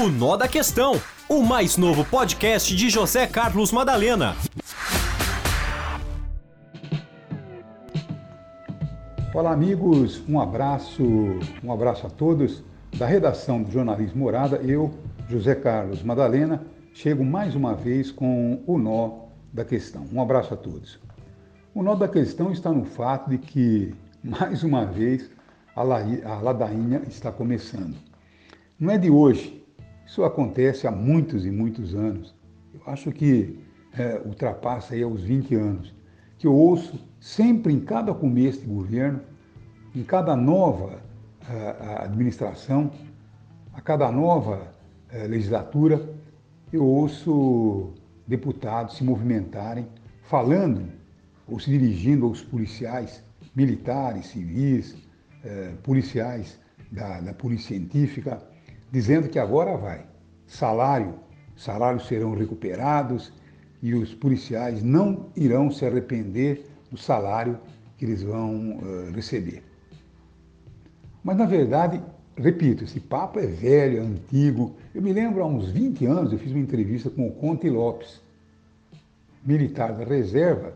O Nó da Questão, o mais novo podcast de José Carlos Madalena. Olá, amigos, um abraço, um abraço a todos. Da redação do Jornalismo Morada, eu, José Carlos Madalena, chego mais uma vez com o nó da questão. Um abraço a todos. O nó da questão está no fato de que, mais uma vez, a ladainha está começando. Não é de hoje, isso acontece há muitos e muitos anos. Eu acho que é, ultrapassa aí aos 20 anos, que eu ouço sempre em cada começo de governo, em cada nova uh, administração, a cada nova uh, legislatura, eu ouço deputados se movimentarem, falando ou se dirigindo aos policiais militares, civis, uh, policiais da, da Polícia Científica, dizendo que agora vai. Salário, salários serão recuperados e os policiais não irão se arrepender do salário que eles vão uh, receber. Mas, na verdade, repito, esse papo é velho, é antigo. Eu me lembro, há uns 20 anos, eu fiz uma entrevista com o Conte Lopes, militar da reserva,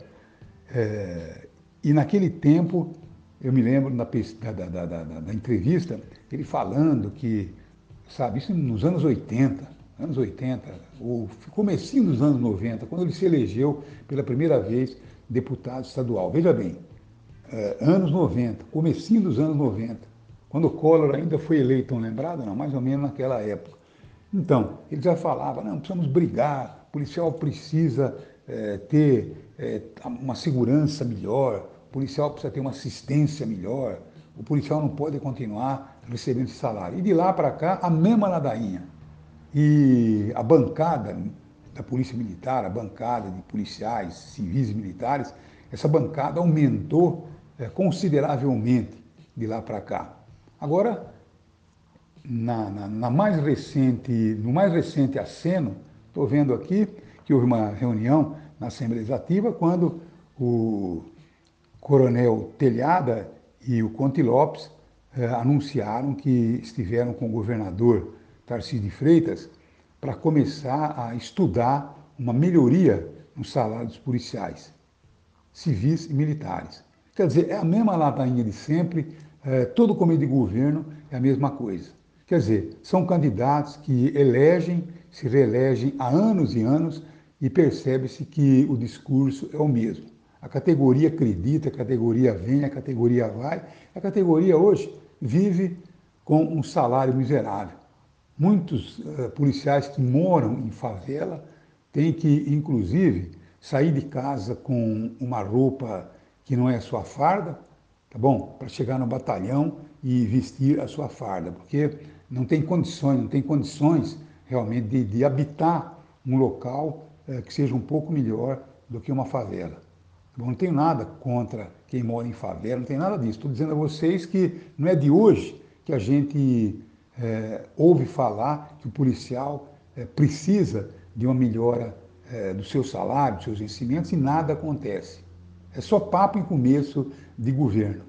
é, e naquele tempo, eu me lembro da, da, da, da, da entrevista, ele falando que, sabe, isso nos anos 80, anos 80, o comecinho dos anos 90, quando ele se elegeu pela primeira vez deputado estadual. Veja bem, é, anos 90, comecinho dos anos 90 quando o Collor ainda foi eleito, estão lembrado? Não, mais ou menos naquela época. Então, ele já falava, não, precisamos brigar, o policial precisa é, ter é, uma segurança melhor, o policial precisa ter uma assistência melhor, o policial não pode continuar recebendo esse salário. E de lá para cá, a mesma ladainha. E a bancada da Polícia Militar, a bancada de policiais, civis e militares, essa bancada aumentou é, consideravelmente de lá para cá. Agora, na, na, na, mais recente, no mais recente aceno, estou vendo aqui que houve uma reunião na Assembleia Legislativa quando o coronel Telhada e o Conte Lopes eh, anunciaram que estiveram com o governador Tarcísio de Freitas para começar a estudar uma melhoria no salário dos policiais, civis e militares. Quer dizer, é a mesma ladainha de sempre, é, todo comitê de governo é a mesma coisa. Quer dizer, são candidatos que elegem, se reelegem há anos e anos e percebe-se que o discurso é o mesmo. A categoria acredita, a categoria vem, a categoria vai. A categoria hoje vive com um salário miserável. Muitos uh, policiais que moram em favela têm que, inclusive, sair de casa com uma roupa que não é sua farda, tá bom? Para chegar no batalhão e vestir a sua farda, porque não tem condições, não tem condições realmente de, de habitar um local é, que seja um pouco melhor do que uma favela. Tá não tenho nada contra quem mora em favela, não tem nada disso. Estou dizendo a vocês que não é de hoje que a gente é, ouve falar que o policial é, precisa de uma melhora é, do seu salário, dos seus vencimentos, e nada acontece. É só papo em começo de governo.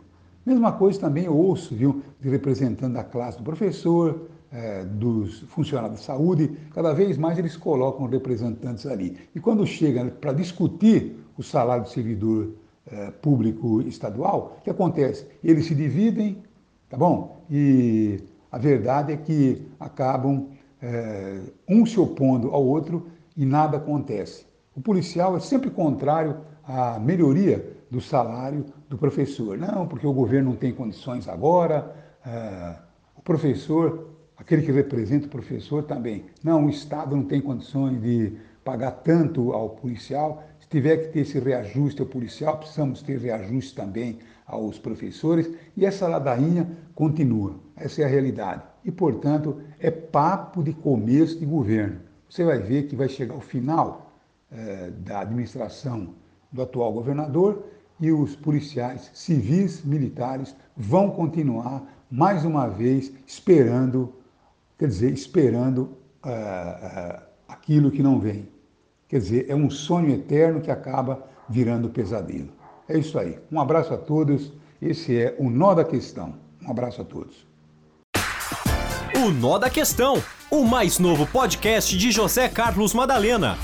Mesma coisa também eu ouço, viu, de representante da classe do professor, é, dos funcionários de saúde, cada vez mais eles colocam representantes ali. E quando chega para discutir o salário do servidor é, público estadual, o que acontece? Eles se dividem, tá bom? E a verdade é que acabam é, um se opondo ao outro e nada acontece. O policial é sempre contrário à melhoria do salário do professor. Não, porque o governo não tem condições agora, ah, o professor, aquele que representa o professor também. Não, o Estado não tem condições de pagar tanto ao policial. Se tiver que ter esse reajuste ao policial, precisamos ter reajuste também aos professores. E essa ladainha continua. Essa é a realidade. E, portanto, é papo de começo de governo. Você vai ver que vai chegar ao final eh, da administração do atual governador e os policiais civis, militares, vão continuar mais uma vez esperando, quer dizer, esperando uh, uh, aquilo que não vem. Quer dizer, é um sonho eterno que acaba virando pesadelo. É isso aí. Um abraço a todos. Esse é o Nó da Questão. Um abraço a todos. O Nó da Questão o mais novo podcast de José Carlos Madalena.